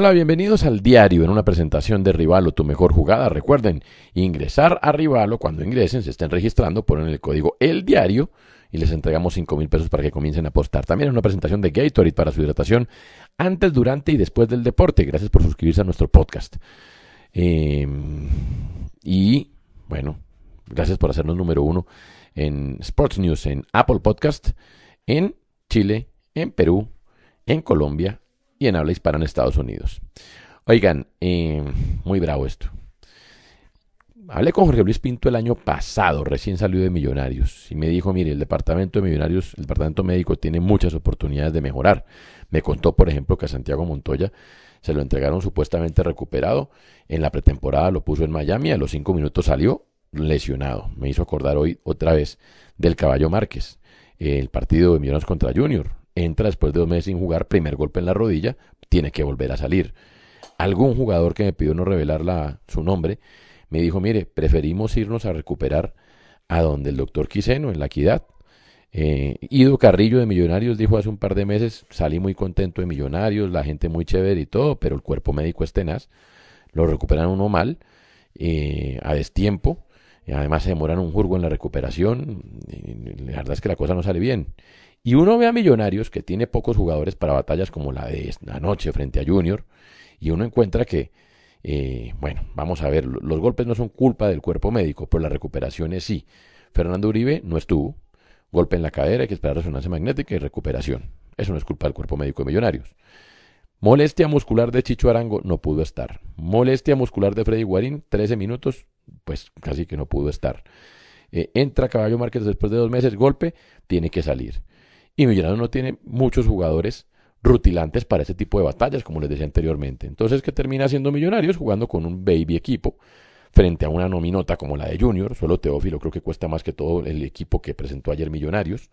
Hola, bienvenidos al diario en una presentación de Rivalo, tu mejor jugada. Recuerden, ingresar a Rivalo, cuando ingresen, se estén registrando, ponen el código El Diario y les entregamos 5 mil pesos para que comiencen a apostar. También es una presentación de Gatorade para su hidratación antes, durante y después del deporte. Gracias por suscribirse a nuestro podcast. Em, y bueno, gracias por hacernos número uno en Sports News, en Apple Podcast, en Chile, en Perú, en Colombia y en habla hispana en Estados Unidos. Oigan, eh, muy bravo esto. Hablé con Jorge Luis Pinto el año pasado, recién salió de Millonarios, y me dijo, mire, el departamento de Millonarios, el departamento médico tiene muchas oportunidades de mejorar. Me contó, por ejemplo, que a Santiago Montoya se lo entregaron supuestamente recuperado. En la pretemporada lo puso en Miami, a los cinco minutos salió lesionado. Me hizo acordar hoy otra vez del Caballo Márquez, el partido de Millonarios contra Junior entra después de dos meses sin jugar, primer golpe en la rodilla, tiene que volver a salir. Algún jugador que me pidió no revelar la, su nombre me dijo, mire, preferimos irnos a recuperar a donde el doctor Quiseno, en la equidad. Eh, Ido Carrillo de Millonarios dijo hace un par de meses, salí muy contento de Millonarios, la gente muy chévere y todo, pero el cuerpo médico es tenaz. Lo recuperan uno mal, eh, a destiempo, además se demoran un jurgo en la recuperación. la verdad es que la cosa no sale bien. Y uno ve a Millonarios que tiene pocos jugadores para batallas como la de esta noche frente a Junior, y uno encuentra que, eh, bueno, vamos a ver, los golpes no son culpa del cuerpo médico, pero las recuperaciones sí. Fernando Uribe no estuvo, golpe en la cadera, hay que esperar resonancia magnética y recuperación. Eso no es culpa del cuerpo médico de Millonarios. Molestia muscular de Chicho Arango no pudo estar. Molestia muscular de Freddy Guarín, 13 minutos, pues casi que no pudo estar. Eh, entra Caballo Márquez después de dos meses, golpe, tiene que salir. Y Millonarios no tiene muchos jugadores rutilantes para ese tipo de batallas, como les decía anteriormente. Entonces, ¿qué termina siendo Millonarios? Jugando con un baby equipo frente a una nominota como la de Junior. Solo Teófilo creo que cuesta más que todo el equipo que presentó ayer Millonarios.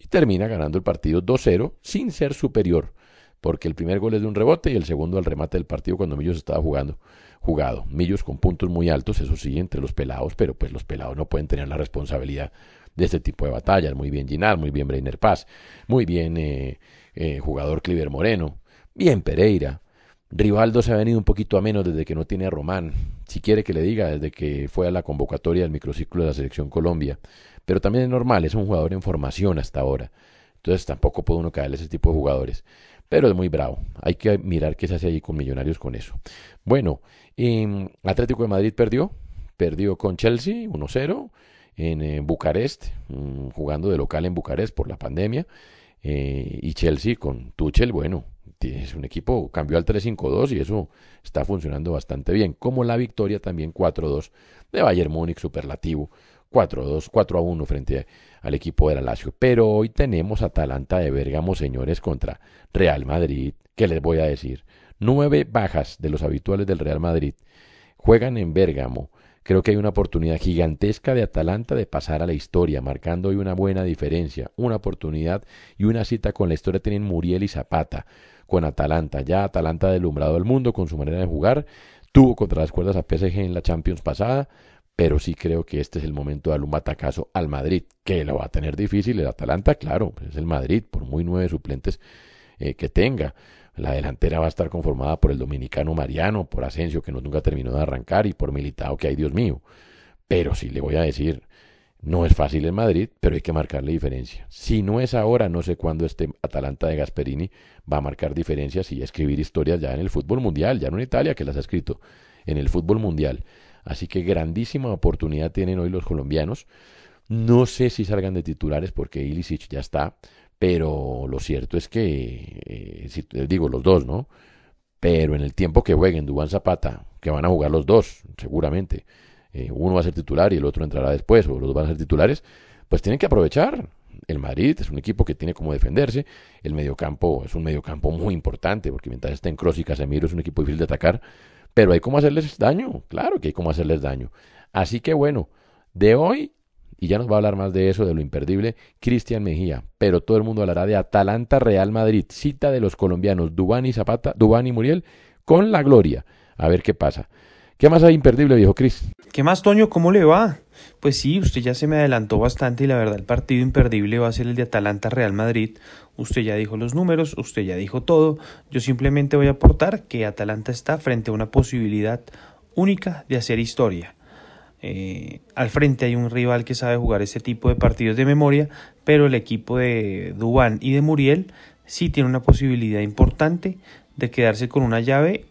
Y termina ganando el partido 2-0 sin ser superior, porque el primer gol es de un rebote y el segundo al remate del partido cuando Millos estaba jugando jugado. Millos con puntos muy altos, eso sí, entre los pelados, pero pues los pelados no pueden tener la responsabilidad de este tipo de batallas. Muy bien Ginal, muy bien Breiner Paz, muy bien eh, eh, jugador Cliver Moreno, bien Pereira. Rivaldo se ha venido un poquito a menos desde que no tiene a Román, si quiere que le diga, desde que fue a la convocatoria del microciclo de la Selección Colombia. Pero también es normal, es un jugador en formación hasta ahora. Entonces tampoco puede uno caerle ese tipo de jugadores. Pero es muy bravo. Hay que mirar qué se hace allí con Millonarios con eso. Bueno, em, Atlético de Madrid perdió. Perdió con Chelsea 1-0 en eh, Bucarest, mm, jugando de local en Bucarest por la pandemia. Eh, y Chelsea con Tuchel, bueno, es un equipo, cambió al 3-5-2 y eso está funcionando bastante bien. Como la victoria también 4-2 de Bayern Múnich, superlativo. 4-2, 4-1 frente al equipo de la Lazio. Pero hoy tenemos Atalanta de Bérgamo, señores, contra Real Madrid. ¿Qué les voy a decir? Nueve bajas de los habituales del Real Madrid. Juegan en Bérgamo Creo que hay una oportunidad gigantesca de Atalanta de pasar a la historia, marcando hoy una buena diferencia, una oportunidad y una cita con la historia tienen Muriel y Zapata con Atalanta. Ya Atalanta ha delumbrado al mundo con su manera de jugar, tuvo contra las cuerdas a PSG en la Champions pasada, pero sí creo que este es el momento de darle un batacazo al Madrid, que lo va a tener difícil. El Atalanta, claro, pues es el Madrid, por muy nueve suplentes eh, que tenga. La delantera va a estar conformada por el dominicano Mariano, por Asensio, que no nunca terminó de arrancar, y por Militao, que hay Dios mío. Pero sí le voy a decir, no es fácil en Madrid, pero hay que marcarle diferencia. Si no es ahora, no sé cuándo este Atalanta de Gasperini va a marcar diferencias y escribir historias ya en el fútbol mundial, ya no en Italia, que las ha escrito, en el fútbol mundial. Así que grandísima oportunidad tienen hoy los colombianos. No sé si salgan de titulares porque Ilicic ya está, pero lo cierto es que, eh, digo los dos, ¿no? Pero en el tiempo que jueguen Dubán Zapata, que van a jugar los dos, seguramente, eh, uno va a ser titular y el otro entrará después, o los dos van a ser titulares, pues tienen que aprovechar. El Madrid es un equipo que tiene como defenderse. El mediocampo es un mediocampo muy importante, porque mientras estén Kroos y Casemiro es un equipo difícil de atacar. Pero hay como hacerles daño, claro que hay como hacerles daño. Así que bueno, de hoy, y ya nos va a hablar más de eso, de lo imperdible, Cristian Mejía. Pero todo el mundo hablará de Atalanta Real Madrid, cita de los colombianos Dubán y Zapata, Dubán y Muriel, con la gloria. A ver qué pasa. ¿Qué más hay imperdible, viejo Cris? ¿Qué más, Toño? ¿Cómo le va? Pues sí, usted ya se me adelantó bastante y la verdad el partido imperdible va a ser el de Atalanta Real Madrid. Usted ya dijo los números, usted ya dijo todo. Yo simplemente voy a aportar que Atalanta está frente a una posibilidad única de hacer historia. Eh, al frente hay un rival que sabe jugar ese tipo de partidos de memoria, pero el equipo de Dubán y de Muriel sí tiene una posibilidad importante de quedarse con una llave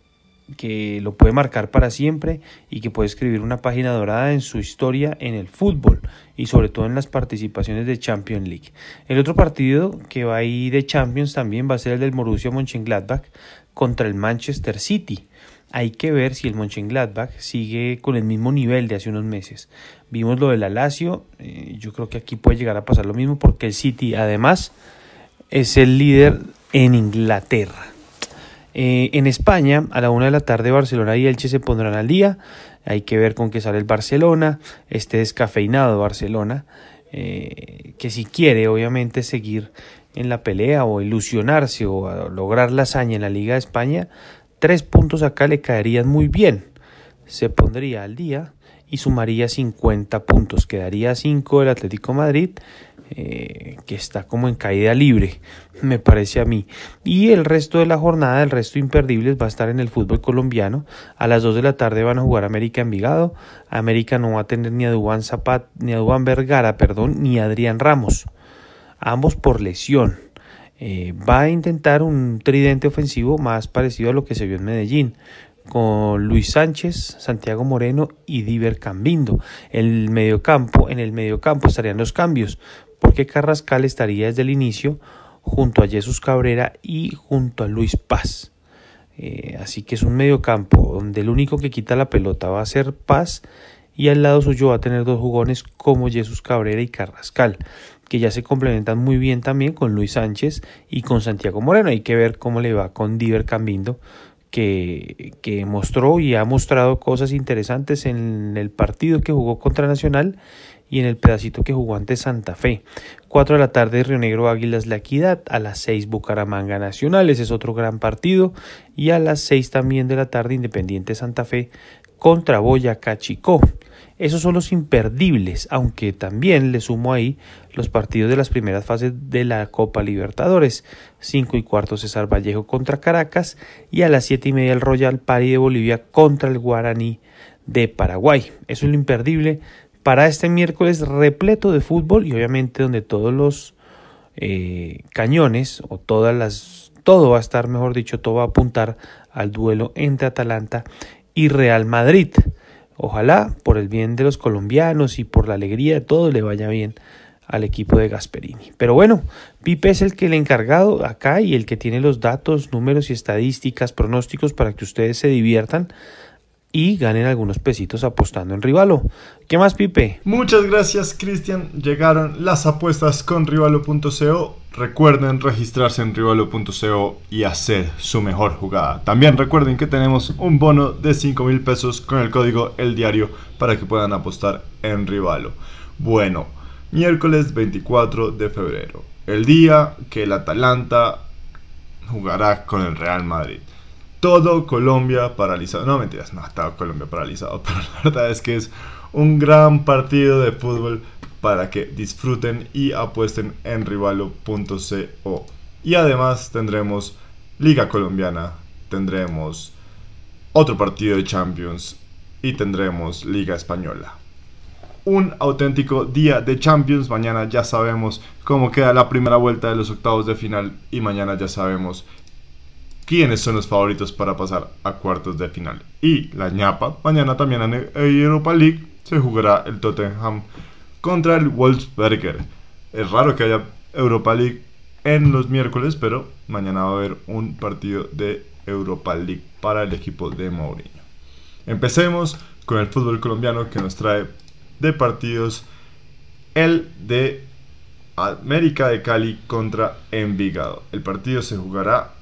que lo puede marcar para siempre y que puede escribir una página dorada en su historia en el fútbol y sobre todo en las participaciones de Champions League. El otro partido que va ahí de Champions también va a ser el del Borussia Mönchengladbach contra el Manchester City. Hay que ver si el Mönchengladbach sigue con el mismo nivel de hace unos meses. Vimos lo del Alacio, eh, yo creo que aquí puede llegar a pasar lo mismo porque el City además es el líder en Inglaterra. Eh, en España, a la una de la tarde, Barcelona y Elche se pondrán al día. Hay que ver con qué sale el Barcelona, este descafeinado Barcelona, eh, que si quiere, obviamente, seguir en la pelea o ilusionarse o lograr la hazaña en la Liga de España, tres puntos acá le caerían muy bien. Se pondría al día y sumaría 50 puntos. Quedaría 5 el Atlético Madrid eh, que está como en caída libre, me parece a mí. Y el resto de la jornada, el resto imperdibles, va a estar en el fútbol colombiano. A las 2 de la tarde van a jugar América Envigado. América no va a tener ni a Dubán Zapat, ni a Dubán Vergara, perdón, ni a Adrián Ramos. Ambos por lesión. Eh, va a intentar un tridente ofensivo más parecido a lo que se vio en Medellín con Luis Sánchez, Santiago Moreno y Diver Cambindo. El mediocampo, en el mediocampo estarían los cambios porque Carrascal estaría desde el inicio junto a Jesús Cabrera y junto a Luis Paz. Eh, así que es un mediocampo donde el único que quita la pelota va a ser Paz y al lado suyo va a tener dos jugones como Jesús Cabrera y Carrascal, que ya se complementan muy bien también con Luis Sánchez y con Santiago Moreno. Hay que ver cómo le va con Diver Cambindo, que, que mostró y ha mostrado cosas interesantes en el partido que jugó contra Nacional y en el pedacito que jugó ante Santa Fe. 4 de la tarde Río Negro Águilas La Equidad, a las 6 Bucaramanga Nacional, ese es otro gran partido, y a las 6 también de la tarde Independiente Santa Fe contra Boyacá Chicó. Esos son los imperdibles, aunque también le sumo ahí los partidos de las primeras fases de la Copa Libertadores. 5 y cuarto César Vallejo contra Caracas y a las 7 y media el Royal Pari de Bolivia contra el Guaraní de Paraguay. Eso es lo imperdible para este miércoles repleto de fútbol y obviamente donde todos los eh, cañones o todas las todo va a estar mejor dicho todo va a apuntar al duelo entre Atalanta y Real Madrid ojalá por el bien de los colombianos y por la alegría de todos le vaya bien al equipo de Gasperini. Pero bueno, Pipe es el que le encargado acá y el que tiene los datos, números y estadísticas, pronósticos para que ustedes se diviertan y ganen algunos pesitos apostando en Rivalo. ¿Qué más, Pipe? Muchas gracias, Cristian. Llegaron las apuestas con Rivalo.co. Recuerden registrarse en Rivalo.co y hacer su mejor jugada. También recuerden que tenemos un bono de 5 mil pesos con el código El Diario para que puedan apostar en Rivalo. Bueno, miércoles 24 de febrero, el día que el Atalanta jugará con el Real Madrid todo Colombia paralizado. No, mentiras, no estaba Colombia paralizado, pero la verdad es que es un gran partido de fútbol para que disfruten y apuesten en rivalo.co. Y además tendremos Liga Colombiana, tendremos otro partido de Champions y tendremos Liga Española. Un auténtico día de Champions. Mañana ya sabemos cómo queda la primera vuelta de los octavos de final y mañana ya sabemos quiénes son los favoritos para pasar a cuartos de final. Y la ñapa, mañana también en Europa League se jugará el Tottenham contra el Wolfsberger. Es raro que haya Europa League en los miércoles, pero mañana va a haber un partido de Europa League para el equipo de Mourinho. Empecemos con el fútbol colombiano que nos trae de partidos el de América de Cali contra Envigado. El partido se jugará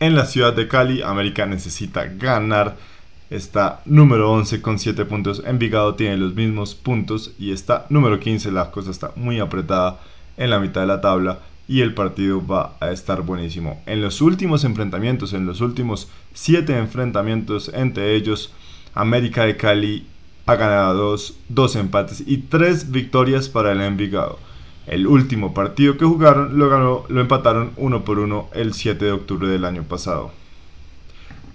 en la ciudad de Cali. América necesita ganar. Está número 11 con 7 puntos. Envigado tiene los mismos puntos y está número 15. La cosa está muy apretada en la mitad de la tabla y el partido va a estar buenísimo. En los últimos enfrentamientos, en los últimos 7 enfrentamientos entre ellos, América de Cali ha ganado 2 empates y 3 victorias para el Envigado. El último partido que jugaron lo, ganó, lo empataron 1 por 1 el 7 de octubre del año pasado.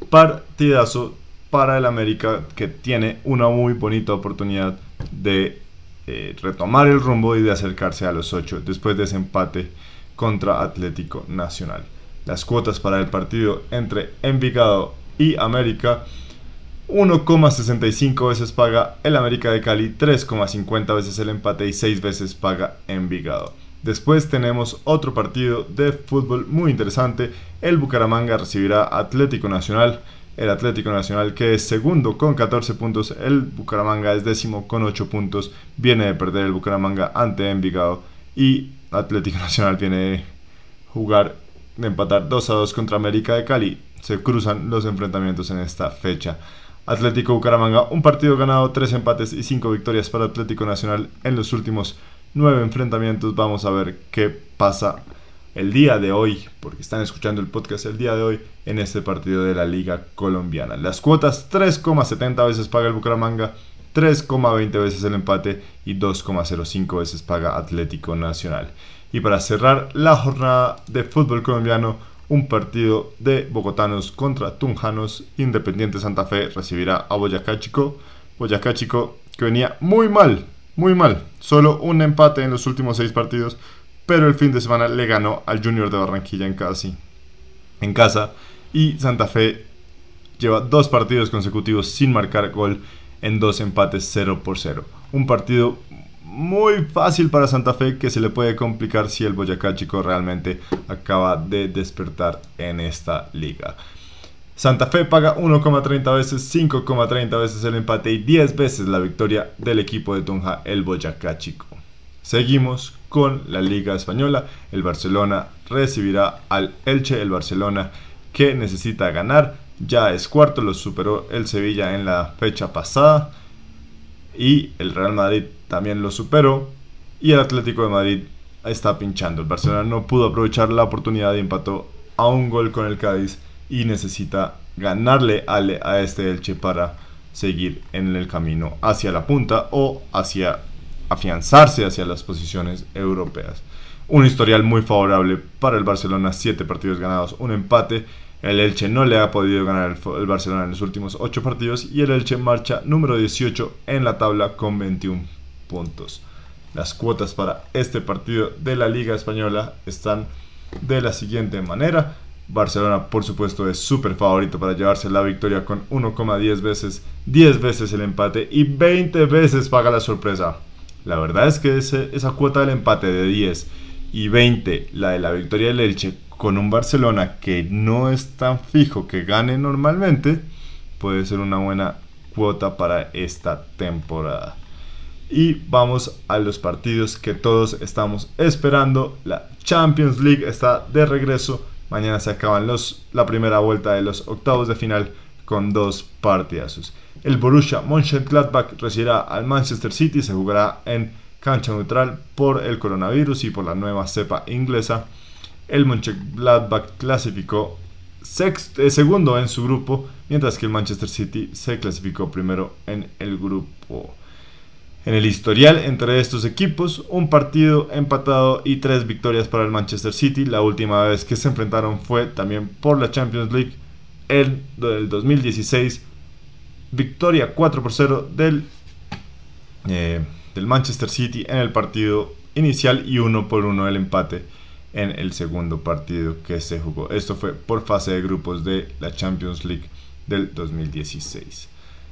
Partidazo para el América que tiene una muy bonita oportunidad de eh, retomar el rumbo y de acercarse a los 8 después de ese empate contra Atlético Nacional. Las cuotas para el partido entre Envigado y América 1,65 veces paga el América de Cali, 3,50 veces el empate y 6 veces paga Envigado. Después tenemos otro partido de fútbol muy interesante. El Bucaramanga recibirá Atlético Nacional. El Atlético Nacional que es segundo con 14 puntos. El Bucaramanga es décimo con 8 puntos. Viene de perder el Bucaramanga ante Envigado. Y Atlético Nacional viene de jugar, de empatar 2 a 2 contra América de Cali. Se cruzan los enfrentamientos en esta fecha. Atlético Bucaramanga, un partido ganado, 3 empates y 5 victorias para Atlético Nacional en los últimos 9 enfrentamientos. Vamos a ver qué pasa el día de hoy, porque están escuchando el podcast el día de hoy en este partido de la Liga Colombiana. Las cuotas 3,70 veces paga el Bucaramanga, 3,20 veces el empate y 2,05 veces paga Atlético Nacional. Y para cerrar la jornada de fútbol colombiano, un partido de bogotanos contra tunjanos. Independiente Santa Fe recibirá a Boyacá Chico. Boyacá Chico que venía muy mal, muy mal. Solo un empate en los últimos seis partidos, pero el fin de semana le ganó al Junior de Barranquilla en, casi, en casa. Y Santa Fe lleva dos partidos consecutivos sin marcar gol en dos empates 0 por 0. Un partido muy fácil para Santa Fe que se le puede complicar si el Boyacá Chico realmente acaba de despertar en esta liga. Santa Fe paga 1,30 veces, 5,30 veces el empate y 10 veces la victoria del equipo de Tunja, el Boyacá Chico. Seguimos con la Liga Española. El Barcelona recibirá al Elche, el Barcelona que necesita ganar ya es cuarto, lo superó el Sevilla en la fecha pasada y el Real Madrid también lo superó y el Atlético de Madrid está pinchando. El Barcelona no pudo aprovechar la oportunidad y empató a un gol con el Cádiz y necesita ganarle a este Elche para seguir en el camino hacia la punta o hacia afianzarse hacia las posiciones europeas. Un historial muy favorable para el Barcelona, 7 partidos ganados, un empate el Elche no le ha podido ganar el, Barcelona en los últimos 8 partidos y el Elche marcha número 18 en la tabla con 21 puntos. Las cuotas para este partido de la Liga Española están de la siguiente manera. Barcelona, por supuesto, es súper favorito para llevarse la victoria con 1,10 veces, 10 veces el empate y 20 veces paga la sorpresa. La verdad es que esa cuota del empate de 10 y 20, la de la victoria del Elche, con un Barcelona que no es tan fijo que gane normalmente, puede ser una buena cuota para esta temporada. Y vamos a los partidos que todos estamos esperando. La Champions League está de regreso. Mañana se acaban los, la primera vuelta de los octavos de final con dos partidazos. El Borussia Mönchengladbach recibirá al Manchester City. Se jugará en cancha neutral por el coronavirus y por la nueva cepa inglesa el Mönchengladbach clasificó eh, segundo en su grupo, mientras que el Manchester City se clasificó primero en el grupo. En el historial entre estos equipos, un partido empatado y tres victorias para el Manchester City. La última vez que se enfrentaron fue también por la Champions League en el 2016. Victoria 4 por 0 del, eh, del Manchester City en el partido inicial y 1 por 1 el empate en el segundo partido que se jugó. Esto fue por fase de grupos de la Champions League del 2016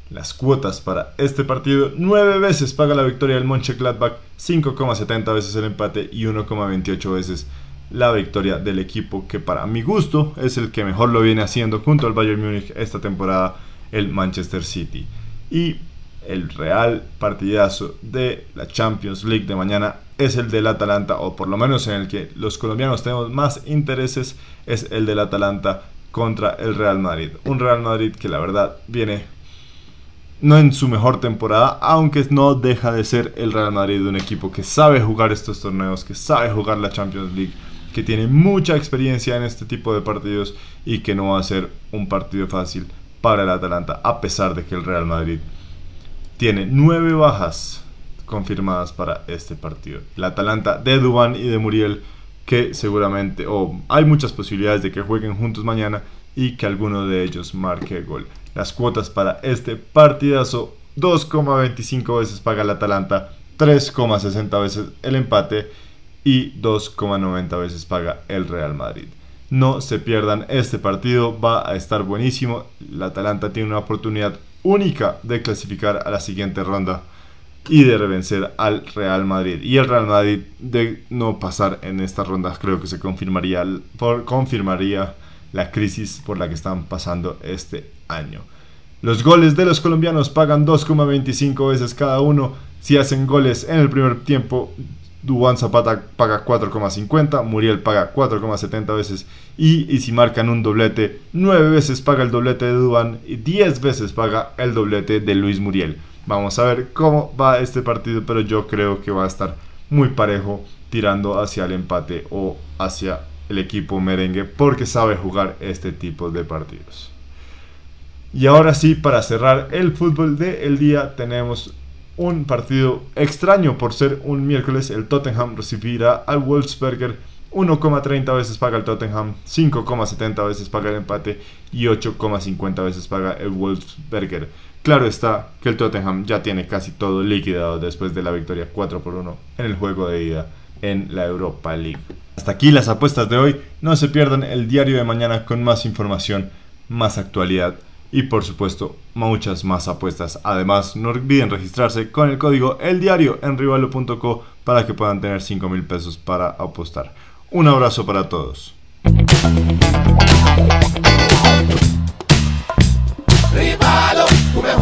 las cuotas para este partido. 9 veces paga la victoria del Mönchengladbach, 5,70 veces el empate y 1,28 veces la victoria del equipo que para mi gusto es el que mejor lo viene haciendo junto al Bayern Múnich esta temporada, el Manchester City. Y el real partidazo de la Champions League de mañana es el del Atalanta, o por lo menos en el que los colombianos tenemos más intereses, es el del Atalanta contra el Real Madrid. Un Real Madrid que la verdad viene no en su mejor temporada, aunque no deja de ser el Real Madrid un equipo que sabe jugar estos torneos, que sabe jugar la Champions League, que tiene mucha experiencia en este tipo de partidos y que no va a ser un partido fácil para el Atalanta, a pesar de que el Real Madrid tiene nueve bajas confirmadas para este partido. El Atalanta de Dubán y de Muriel, que seguramente, o hay muchas posibilidades de que jueguen juntos mañana y que alguno de ellos marque gol. Las cuotas para este partidazo 2,25 veces paga el Atalanta, 3,60 veces el empate y 2,90 veces paga el Real Madrid. No se pierdan este partido, va a estar buenísimo. El Atalanta tiene una oportunidad única de clasificar a la siguiente ronda y de revencer al Real Madrid. Y el Real Madrid de no pasar en esta ronda creo que se confirmaría, por, confirmaría la crisis por la que están pasando este año. Los goles de los colombianos pagan 2,25 veces cada uno. Si hacen goles en el primer tiempo, Dubán Zapata paga 4,50, Muriel paga 4,70 veces y, y, si marcan un doblete, 9 veces paga el doblete de Dubán y 10 veces paga el doblete de Luis Muriel. Vamos a ver cómo va este partido, pero yo creo que va a estar muy parejo tirando hacia el empate o hacia el equipo merengue porque sabe jugar este tipo de partidos. Y ahora sí, para cerrar el fútbol del día, tenemos un partido extraño por ser un miércoles. El Tottenham recibirá al Wolfsberger. 1,30 veces paga el Tottenham, 5,70 veces paga el empate y 8,50 veces paga el Wolfsberger. Claro está que el Tottenham ya tiene casi todo liquidado después de la victoria 4 por 1 en el juego de ida en la Europa League. Hasta aquí las apuestas de hoy. No se pierdan el diario de mañana con más información, más actualidad y por supuesto muchas más apuestas. Además, no olviden registrarse con el código El Diario en rivalo.co para que puedan tener 5 mil pesos para apostar. Un abrazo para todos.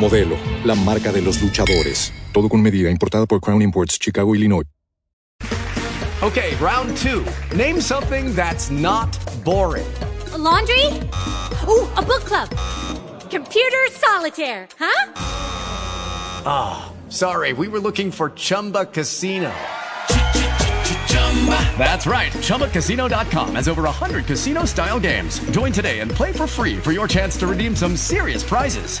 Modelo, la marca de los luchadores. Todo con medida, importada por Crown Imports, Chicago, Illinois. Okay, round two. Name something that's not boring. A laundry? Ooh, a book club. Computer solitaire, huh? Ah, oh, sorry, we were looking for Chumba Casino. That's right. ChumbaCasino.com has over 100 casino style games. Join today and play for free for your chance to redeem some serious prizes.